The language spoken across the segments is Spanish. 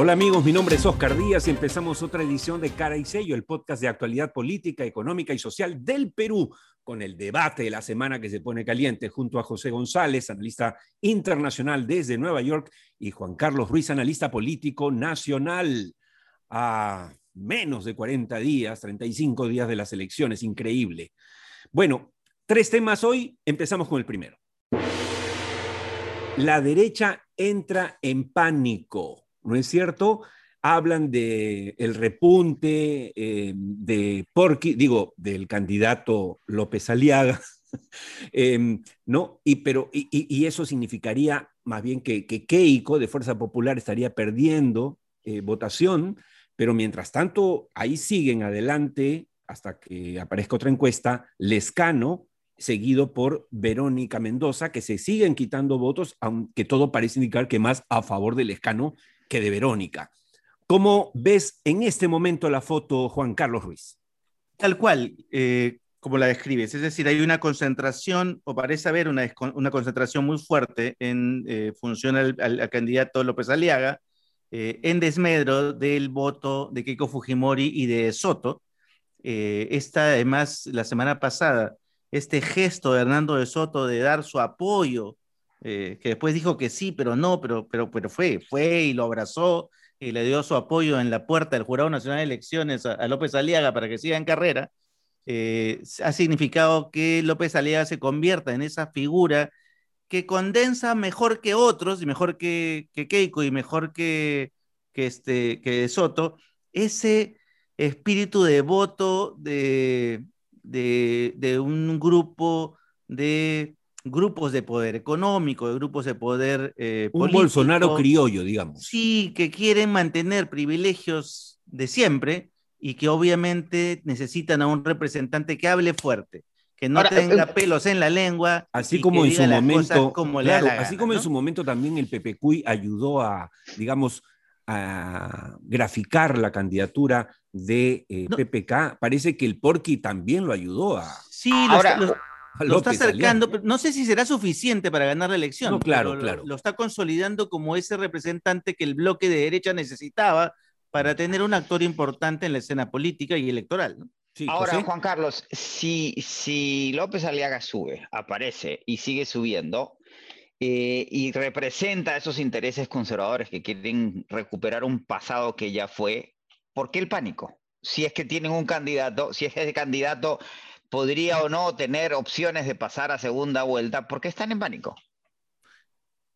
Hola amigos, mi nombre es Oscar Díaz y empezamos otra edición de Cara y Sello, el podcast de actualidad política, económica y social del Perú, con el debate de la semana que se pone caliente junto a José González, analista internacional desde Nueva York, y Juan Carlos Ruiz, analista político nacional. A menos de 40 días, 35 días de las elecciones, increíble. Bueno, tres temas hoy, empezamos con el primero. La derecha entra en pánico ¿no es cierto? Hablan de el repunte eh, de Porqui, digo, del candidato López Aliaga, em, ¿no? Y, pero, y, eso significaría más bien que, Keiko de Fuerza Popular estaría perdiendo eh, votación, pero mientras tanto ahí siguen adelante hasta que aparezca otra encuesta, Lescano, seguido por Verónica Mendoza, que se siguen quitando votos, aunque todo parece indicar que más a favor de Lescano que de Verónica. ¿Cómo ves en este momento la foto, Juan Carlos Ruiz? Tal cual, eh, como la describes. Es decir, hay una concentración, o parece haber una, una concentración muy fuerte en eh, función al, candidato López Aliaga, eh, en desmedro del voto de Keiko Fujimori y de Soto. esta, además, la semana pasada, este gesto de Hernando de Soto de dar su apoyo eh, que después dijo que sí, pero no, pero, pero, pero fue, fue y lo abrazó y le dio su apoyo en la puerta del Jurado Nacional de Elecciones a, López Aliaga para que siga en carrera, eh, ha significado que López Aliaga se convierta en esa figura que condensa mejor que otros, y mejor que, que Keiko y mejor que, que, este, que Soto, ese espíritu de voto de, de, de un grupo de grupos de poder económico, de grupos de poder eh, Un Bolsonaro criollo, digamos. Sí, que quieren mantener privilegios de siempre y que obviamente necesitan a un representante que hable fuerte, que no tenga eh, pelos en la lengua. Así como en su momento, así como en su momento también el PPCUI ayudó a, digamos, a graficar la candidatura de eh, PPK, parece que el Porqui también lo ayudó a... Sí, Ahora, lo está acercando, no sé si será suficiente para ganar la elección. No, claro, claro. Lo, está consolidando como ese representante que el bloque de derecha necesitaba para tener un actor importante en la escena política y electoral. Ahora, Juan Carlos, si, si López Aliaga sube, aparece y sigue subiendo, eh, y representa esos intereses conservadores que quieren recuperar un pasado que ya fue, ¿por qué el pánico? Si es que tienen un candidato, si es que ese candidato podría o no tener opciones de pasar a segunda vuelta, ¿por qué están en pánico?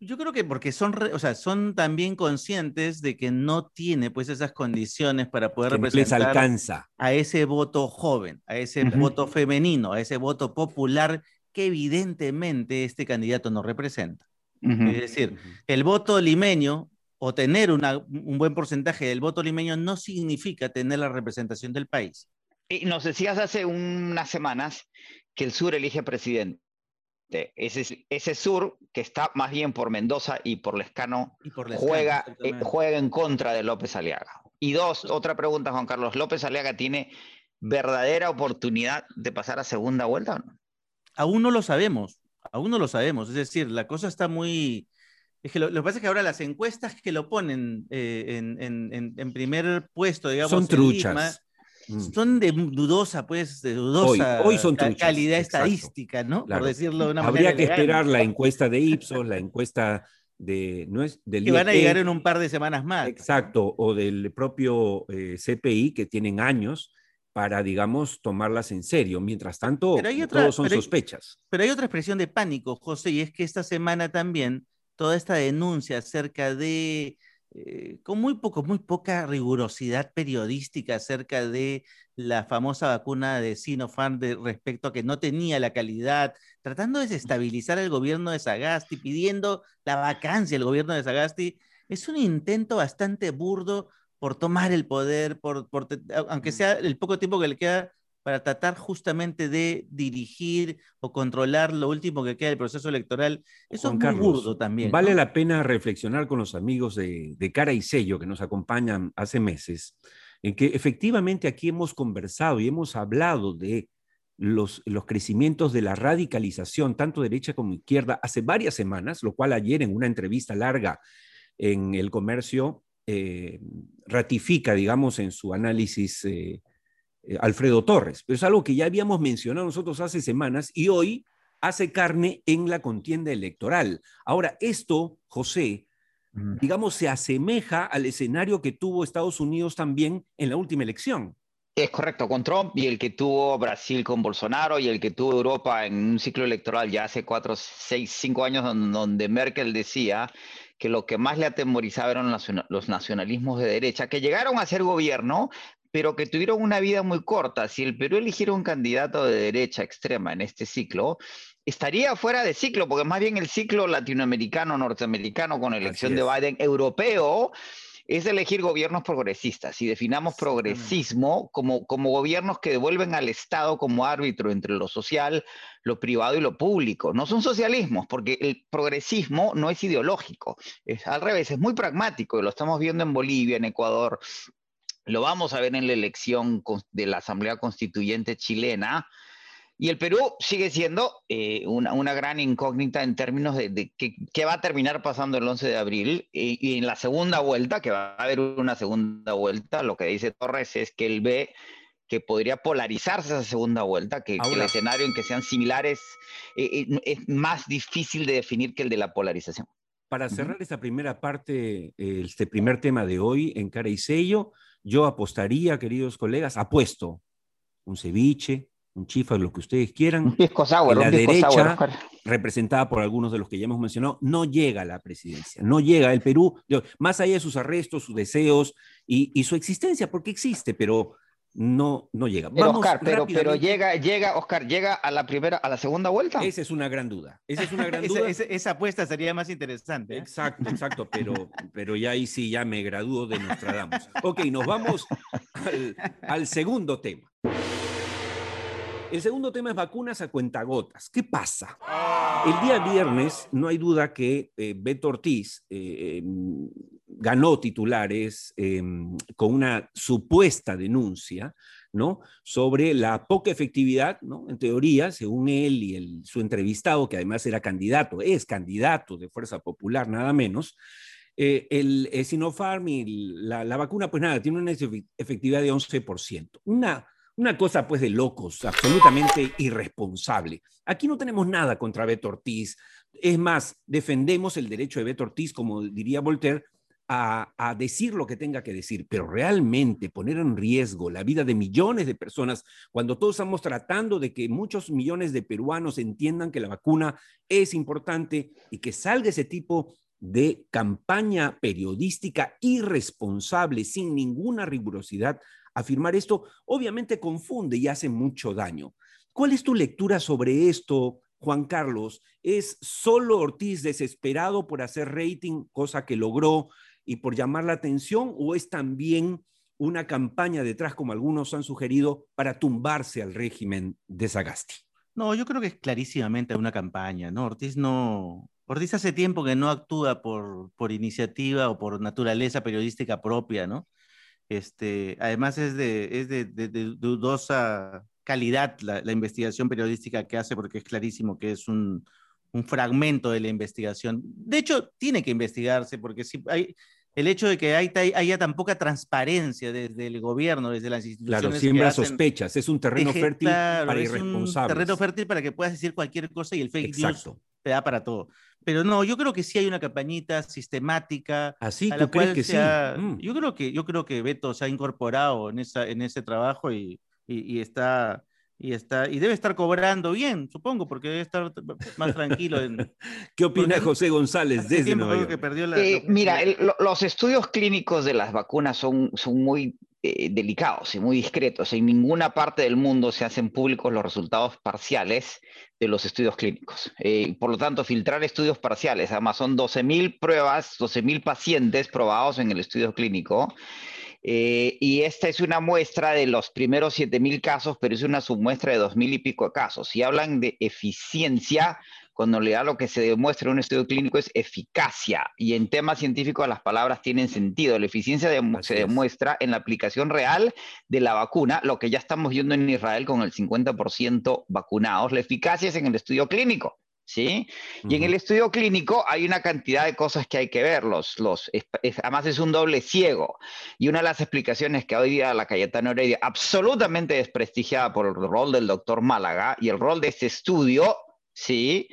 Yo creo que porque son, o sea, son también conscientes de que no tiene pues esas condiciones para poder representar alcanza. a ese voto joven, a ese voto femenino, a ese voto popular que evidentemente este candidato no representa. Es decir, el voto limeño o tener un buen porcentaje del voto limeño no significa tener la representación del país. Y nos decías hace unas semanas que el sur elige presidente. Ese, ese sur, que está más bien por Mendoza y por Lescano, juega, eh, juega en contra de López Aliaga. Y dos, otra pregunta, Juan Carlos. ¿López Aliaga tiene verdadera oportunidad de pasar a segunda vuelta o no? Aún no lo sabemos, aún no lo sabemos. Es decir, la cosa está muy... Es que lo, que pasa es que ahora las encuestas que lo ponen eh, en, primer puesto, digamos... Son truchas. Mm. son de dudosa, pues, de dudosa calidad estadística, ¿no? Por decirlo de una Habría manera. Habría que esperar la encuesta de Ipsos, la encuesta de, no es del que van a llegar en un par de semanas más. Exacto, o del propio eh, CPI que tienen años para, digamos, tomarlas en serio. Mientras tanto, todos son sospechas. Pero hay otra expresión de pánico, José, y es que esta semana también toda esta denuncia acerca de eh, con muy poco, muy poca rigurosidad periodística acerca de la famosa vacuna de Sinopharm de, respecto a que no tenía la calidad, tratando de desestabilizar el gobierno de Sagasti, pidiendo la vacancia del gobierno de Sagasti, es un intento bastante burdo por tomar el poder, por, por aunque sea el poco tiempo que le queda para tratar justamente de dirigir o controlar lo último que queda del proceso electoral. Eso es muy burdo también. Vale la pena reflexionar con los amigos de, Cara y Sello que nos acompañan hace meses, en que efectivamente aquí hemos conversado y hemos hablado de los, los crecimientos de la radicalización, tanto derecha como izquierda, hace varias semanas, lo cual ayer en una entrevista larga en el comercio eh, ratifica, digamos, en su análisis eh, eh, Alfredo Torres. Pero es algo que ya habíamos mencionado nosotros hace semanas y hoy hace carne en la contienda electoral. Ahora, esto, José, digamos, se asemeja al escenario que tuvo Estados Unidos también en la última elección. Es correcto, con Trump y el que tuvo Brasil con Bolsonaro y el que tuvo Europa en un ciclo electoral ya hace cuatro, seis, cinco años, donde Merkel decía que lo que más le atemorizaba eran los nacionalismos de derecha, que llegaron a ser gobierno, pero que tuvieron una vida muy corta. Si el Perú eligiera un candidato de derecha extrema en este ciclo, estaría fuera de ciclo, porque más bien el ciclo latinoamericano, norteamericano, con elección de Biden, europeo, es elegir gobiernos progresistas y definamos progresismo como, como gobiernos que devuelven al Estado como árbitro entre lo social, lo privado y lo público. No son socialismos, porque el progresismo no es ideológico, es al revés, es muy pragmático y lo estamos viendo en Bolivia, en Ecuador. Lo vamos a ver en la elección de la Asamblea Constituyente chilena, y el Perú sigue siendo eh, una, gran incógnita en términos de, qué, va a terminar pasando el 11 de abril. Y, en la segunda vuelta, que va a haber una segunda vuelta, lo que dice Torres es que él ve que podría polarizarse esa segunda vuelta, que, el escenario en que sean similares eh, eh, es más difícil de definir que el de la polarización. Para cerrar esta primera parte, este primer tema de hoy en cara y sello, yo apostaría, queridos colegas, apuesto un ceviche, un chifa, lo que ustedes quieran. Un pisco sour, la derecha, representada por algunos de los que ya hemos mencionado, no llega a la presidencia, no llega. El Perú, más allá de sus arrestos, sus deseos y, su existencia, porque existe, pero no, no llega. Pero Oscar, pero, pero, llega, llega, Oscar, llega a la primera, a la segunda vuelta. Esa es una gran duda. Esa es una gran duda. esa, apuesta sería más interesante. ¿eh? Exacto, exacto, pero, pero ya ahí sí ya me gradúo de Nostradamus. Ok, nos vamos al, al segundo tema. El segundo tema es vacunas a cuentagotas. ¿Qué pasa? El día viernes, no hay duda que eh, Beto Ortiz eh, em, ganó titulares em, con una supuesta denuncia ¿no? sobre la poca efectividad, ¿no? en teoría, según él y su entrevistado, que además era candidato, es candidato de Fuerza Popular, nada menos, eh, el, Sinopharm y la, la, vacuna, pues nada, tiene una efectividad de 11%. Una una cosa pues de locos, absolutamente irresponsable. Aquí no tenemos nada contra Beto Ortiz. Es más, defendemos el derecho de Beto Ortiz, como diría Voltaire, a, a, decir lo que tenga que decir, pero realmente poner en riesgo la vida de millones de personas cuando todos estamos tratando de que muchos millones de peruanos entiendan que la vacuna es importante y que salga ese tipo de campaña periodística irresponsable, sin ninguna rigurosidad, afirmar esto, obviamente confunde y hace mucho daño. ¿Cuál es tu lectura sobre esto, Juan Carlos? ¿Es solo Ortiz desesperado por hacer rating, cosa que logró, y por llamar la atención, o es también una campaña detrás, como algunos han sugerido, para tumbarse al régimen de Sagasti? No, yo creo que es clarísimamente una campaña, ¿no? Ortiz no, Ortiz hace tiempo que no actúa por, por iniciativa o por naturaleza periodística propia, ¿no? Este, además es de, es de, dudosa calidad la, investigación periodística que hace porque es clarísimo que es un, un, fragmento de la investigación. De hecho, tiene que investigarse porque si hay, el hecho de que haya tan poca transparencia desde el gobierno, desde las instituciones. Claro, siembra sospechas, es un terreno fértil para irresponsables. Un terreno fértil para que puedas decir cualquier cosa y el fake news te da para todo. Pero no, yo creo que sí hay una campañita sistemática. Así, ¿tú crees que sí? Mm. Yo creo que yo creo que Beto se ha incorporado en esa en ese trabajo y, y, está y está y debe estar cobrando bien, supongo, porque debe estar más tranquilo. ¿Qué opina José González desde Nueva Que perdió la, eh, mira, los estudios clínicos de las vacunas son, son muy eh, delicados y muy discretos. En ninguna parte del mundo se hacen públicos los resultados parciales de los estudios clínicos. Eh, por lo tanto, filtrar estudios parciales, además son 12.000 pruebas, 12.000 pacientes probados en el estudio clínico. Eh, y esta es una muestra de los primeros 7.000 casos, pero es una submuestra de 2.000 y pico casos. Si hablan de eficiencia, cuando le da lo que se demuestra en un estudio clínico es eficacia. Y en temas científicos las palabras tienen sentido. La eficiencia se demuestra en la aplicación real de la vacuna, lo que ya estamos viendo en Israel con el 50% vacunados. La eficacia es en el estudio clínico. ¿sí? Y en el estudio clínico hay una cantidad de cosas que hay que ver, los, los, además es un doble ciego. Y una de las explicaciones que hoy día la Cayetana Heredia, absolutamente desprestigiada por el rol del doctor Málaga y el rol de este estudio, ¿sí?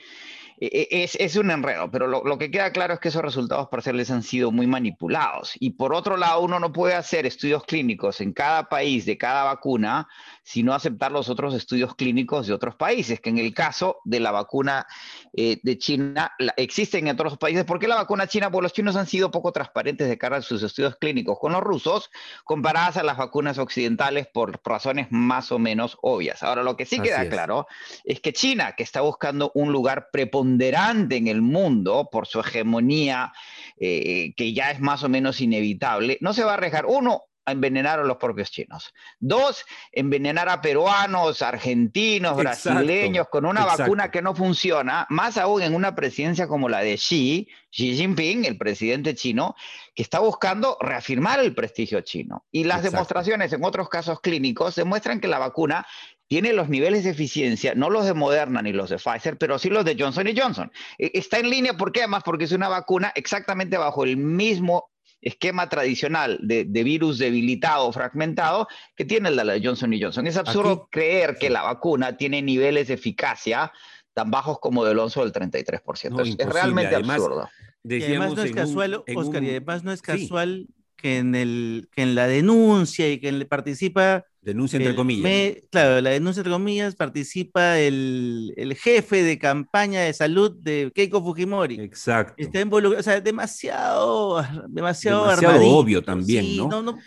Es, es, un enredo, pero lo, lo, que queda claro es que esos resultados parciales han sido muy manipulados. Y por otro lado, uno no puede hacer estudios clínicos en cada país de cada vacuna sino aceptar los otros estudios clínicos de otros países, que en el caso de la vacuna eh, de China existen en otros países. ¿Por qué la vacuna china? Porque los chinos han sido poco transparentes de cara a sus estudios clínicos con los rusos, comparadas a las vacunas occidentales por razones más o menos obvias. Ahora, lo que sí queda claro es que China, que está buscando un lugar preponderante en el mundo por su hegemonía, eh, que ya es más o menos inevitable, no se va a arriesgar, uno, envenenar a los propios chinos. Dos, envenenar a peruanos, argentinos, brasileños con una vacuna que no funciona, más aún en una presidencia como la de Xi, Xi Jinping, el presidente chino, que está buscando reafirmar el prestigio chino. Y las demostraciones en otros casos clínicos demuestran que la vacuna tiene los niveles de eficiencia, no los de Moderna ni los de Pfizer, pero sí los de Johnson Johnson. E, está en línea, ¿por qué? Además, porque es una vacuna exactamente bajo el mismo esquema tradicional de, virus debilitado o fragmentado que tiene la de Johnson Johnson. Es absurdo creer que la vacuna tiene niveles de eficacia tan bajos como del 11 o del 33%. es, realmente absurdo. Y además no es casual, Oscar, y además no es casual que, en el, que en la denuncia y que participa Denuncia entre comillas. claro, la denuncia entre comillas participa el, el, jefe de campaña de salud de Keiko Fujimori. Exacto. Está involucrado, o sea, demasiado, demasiado, demasiado obvio también, ¿no?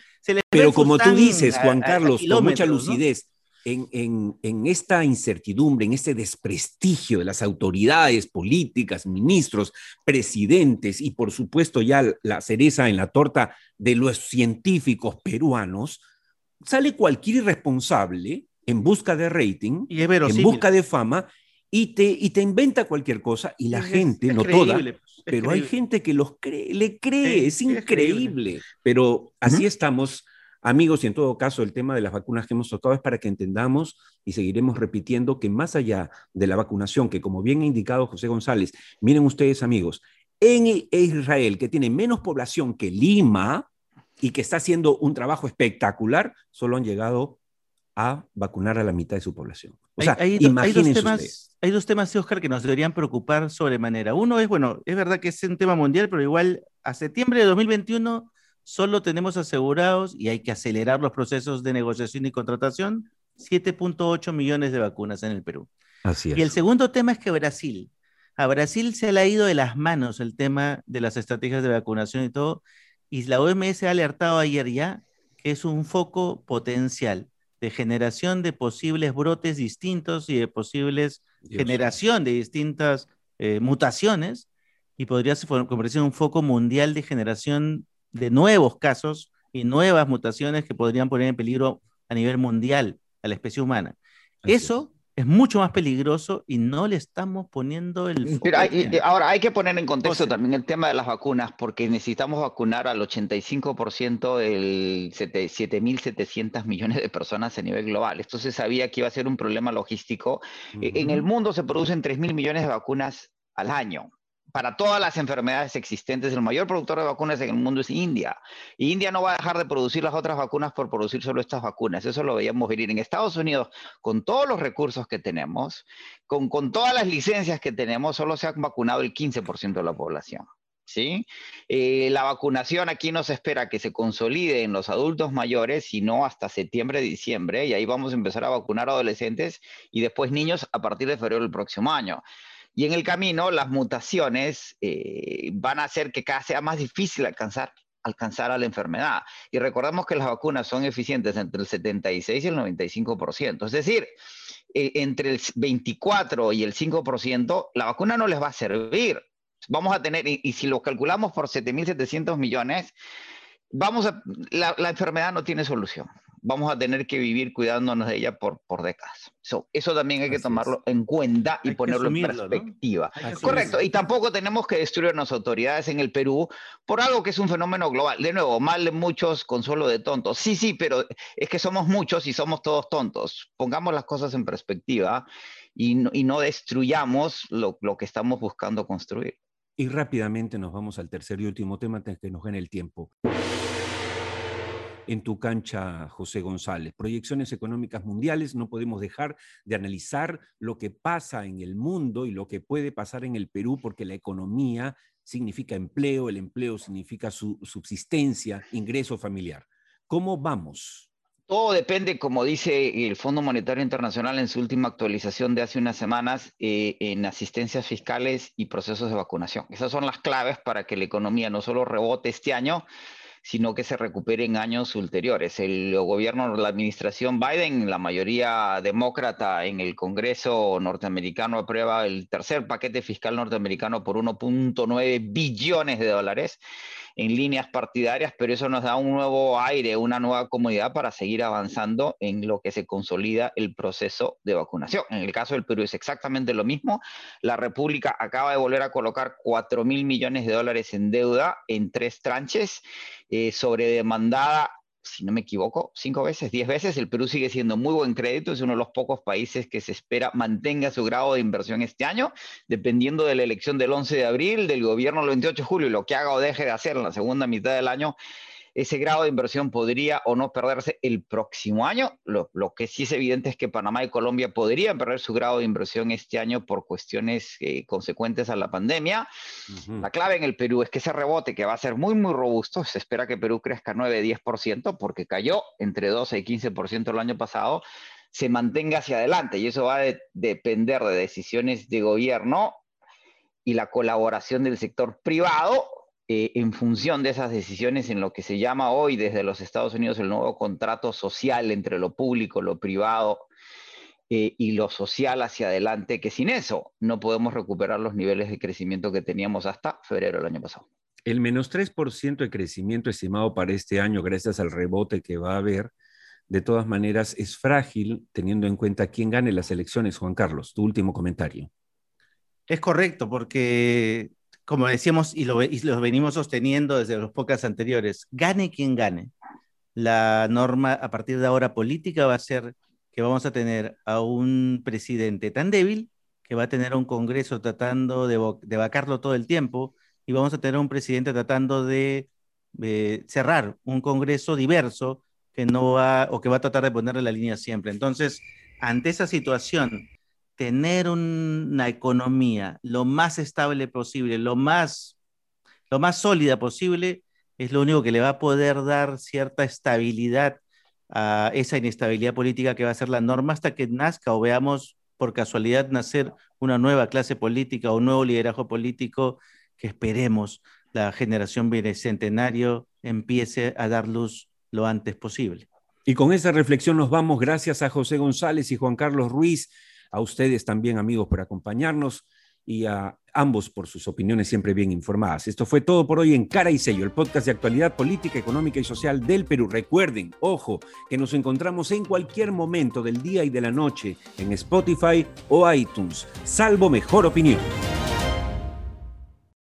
Pero como tú dices, Juan Carlos, con mucha lucidez, en, en, en, esta incertidumbre, en este desprestigio de las autoridades políticas, ministros, presidentes y por supuesto ya la cereza en la torta de los científicos peruanos, sale cualquier irresponsable en busca de rating, en busca de fama, y te, y te inventa cualquier cosa, y la gente, no toda, pues, pero hay gente que los cree, le cree, es, increíble. Pero así estamos, amigos, y en todo caso el tema de las vacunas que hemos tocado es para que entendamos y seguiremos repitiendo que más allá de la vacunación, que como bien ha indicado José González, miren ustedes amigos, en Israel, que tiene menos población que Lima, y que está haciendo un trabajo espectacular, solo han llegado a vacunar a la mitad de su población. O sea, hay, hay, dos temas, hay dos temas, Oscar, que nos deberían preocupar sobremanera. Uno es, bueno, es verdad que es un tema mundial, pero igual a septiembre de 2021 solo tenemos asegurados, y hay que acelerar los procesos de negociación y contratación, 7.8 millones de vacunas en el Perú. Así es. Y el segundo tema es que Brasil, a Brasil se le ha ido de las manos el tema de las estrategias de vacunación y todo, y la OMS ha alertado ayer ya que es un foco potencial de generación de posibles brotes distintos y de posibles generación de distintas eh, mutaciones y podría convertirse en un foco mundial de generación de nuevos casos y nuevas mutaciones que podrían poner en peligro a nivel mundial a la especie humana. Eso es mucho más peligroso y no le estamos poniendo el... Pero ahora hay que poner en contexto también el tema de las vacunas, porque necesitamos vacunar al 85% del 7.700 millones de personas a nivel global. Esto se sabía que iba a ser un problema logístico. E, en el mundo se producen 3.000 millones de vacunas al año para todas las enfermedades existentes, el mayor productor de vacunas en el mundo es India. India no va a dejar de producir las otras vacunas por producir solo estas vacunas. Eso lo veíamos venir en Estados Unidos, con todos los recursos que tenemos, con, con todas las licencias que tenemos, solo se ha vacunado el 15% de la población. ¿Sí? Eh, la vacunación aquí no se espera que se consolide en los adultos mayores, sino hasta septiembre, diciembre, y ahí vamos a empezar a vacunar adolescentes y después niños a partir de febrero del próximo año. Y en el camino, las mutaciones eh, van a hacer que cada sea más difícil alcanzar, alcanzar a la enfermedad. Y recordemos que las vacunas son eficientes entre el 76 y el 95%. Es decir, eh, entre el 24 y el 5%, la vacuna no les va a servir. Vamos a tener, y, si lo calculamos por 7.700 millones, vamos a, la, la enfermedad no tiene solución vamos a tener que vivir cuidándonos de ella por, por décadas. eso también hay que tomarlo en cuenta y ponerlo en perspectiva. Correcto, y tampoco tenemos que destruir las autoridades en el Perú por algo que es un fenómeno global. De nuevo, mal de muchos, consuelo de tontos. Sí, sí, pero es que somos muchos y somos todos tontos. Pongamos las cosas en perspectiva y no, destruyamos lo, lo que estamos buscando construir. Y rápidamente nos vamos al tercer y último tema antes que nos gane el tiempo en tu cancha, José González. Proyecciones económicas mundiales, no podemos dejar de analizar lo que pasa en el mundo y lo que puede pasar en el Perú, porque la economía significa empleo, el empleo significa su subsistencia, ingreso familiar. ¿Cómo vamos? Todo depende, como dice el Fondo Monetario Internacional en su última actualización de hace unas semanas, eh, en asistencias fiscales y procesos de vacunación. Esas son las claves para que la economía no solo rebote este año, sino que se recupere en años ulteriores. El gobierno, la administración Biden, la mayoría demócrata en el Congreso norteamericano aprueba el tercer paquete fiscal norteamericano por 1.9 billones de dólares en líneas partidarias, pero eso nos da un nuevo aire, una nueva comodidad para seguir avanzando en lo que se consolida el proceso de vacunación. En el caso del Perú es exactamente lo mismo. La República acaba de volver a colocar 4 mil millones de dólares en deuda en tres tranches, eh, sobre demandada si no me equivoco, cinco veces, diez veces. El Perú sigue siendo muy buen crédito, es uno de los pocos países que se espera mantenga su grado de inversión este año, dependiendo de la elección del 11 de abril, del gobierno el 28 de julio y lo que haga o deje de hacer en la segunda mitad del año ese grado de inversión podría o no perderse el próximo año. Lo, que sí es evidente es que Panamá y Colombia podrían perder su grado de inversión este año por cuestiones eh, consecuentes a la pandemia. La clave en el Perú es que ese rebote, que va a ser muy, muy robusto, se espera que Perú crezca 9-10% porque cayó entre 12 y 15% el año pasado, se mantenga hacia adelante y eso va a depender de decisiones de gobierno y la colaboración del sector privado eh, en función de esas decisiones en lo que se llama hoy desde los Estados Unidos el nuevo contrato social entre lo público, lo privado eh, y lo social hacia adelante, que sin eso no podemos recuperar los niveles de crecimiento que teníamos hasta febrero del año pasado. El menos 3% de crecimiento estimado para este año, gracias al rebote que va a haber, de todas maneras es frágil teniendo en cuenta quién gane las elecciones, Juan Carlos. Tu último comentario. Es correcto, porque como decíamos y lo, venimos sosteniendo desde los pocas anteriores, gane quien gane. La norma a partir de ahora política va a ser que vamos a tener a un presidente tan débil que va a tener un Congreso tratando de, vacarlo todo el tiempo y vamos a tener un presidente tratando de, de cerrar un Congreso diverso que no va o que va a tratar de ponerle la línea siempre. Entonces, ante esa situación tener una economía lo más estable posible, lo más, lo más sólida posible, es lo único que le va a poder dar cierta estabilidad a esa inestabilidad política que va a ser la norma hasta que nazca o veamos por casualidad nacer una nueva clase política o un nuevo liderazgo político que esperemos la generación bicentenario empiece a dar luz lo antes posible. Y con esa reflexión nos vamos. Gracias a José González y Juan Carlos Ruiz a ustedes también, amigos, por acompañarnos y a ambos por sus opiniones siempre bien informadas. Esto fue todo por hoy en Cara y Sello, el podcast de actualidad política, económica y social del Perú. Recuerden, ojo, que nos encontramos en cualquier momento del día y de la noche en Spotify o iTunes, salvo mejor opinión.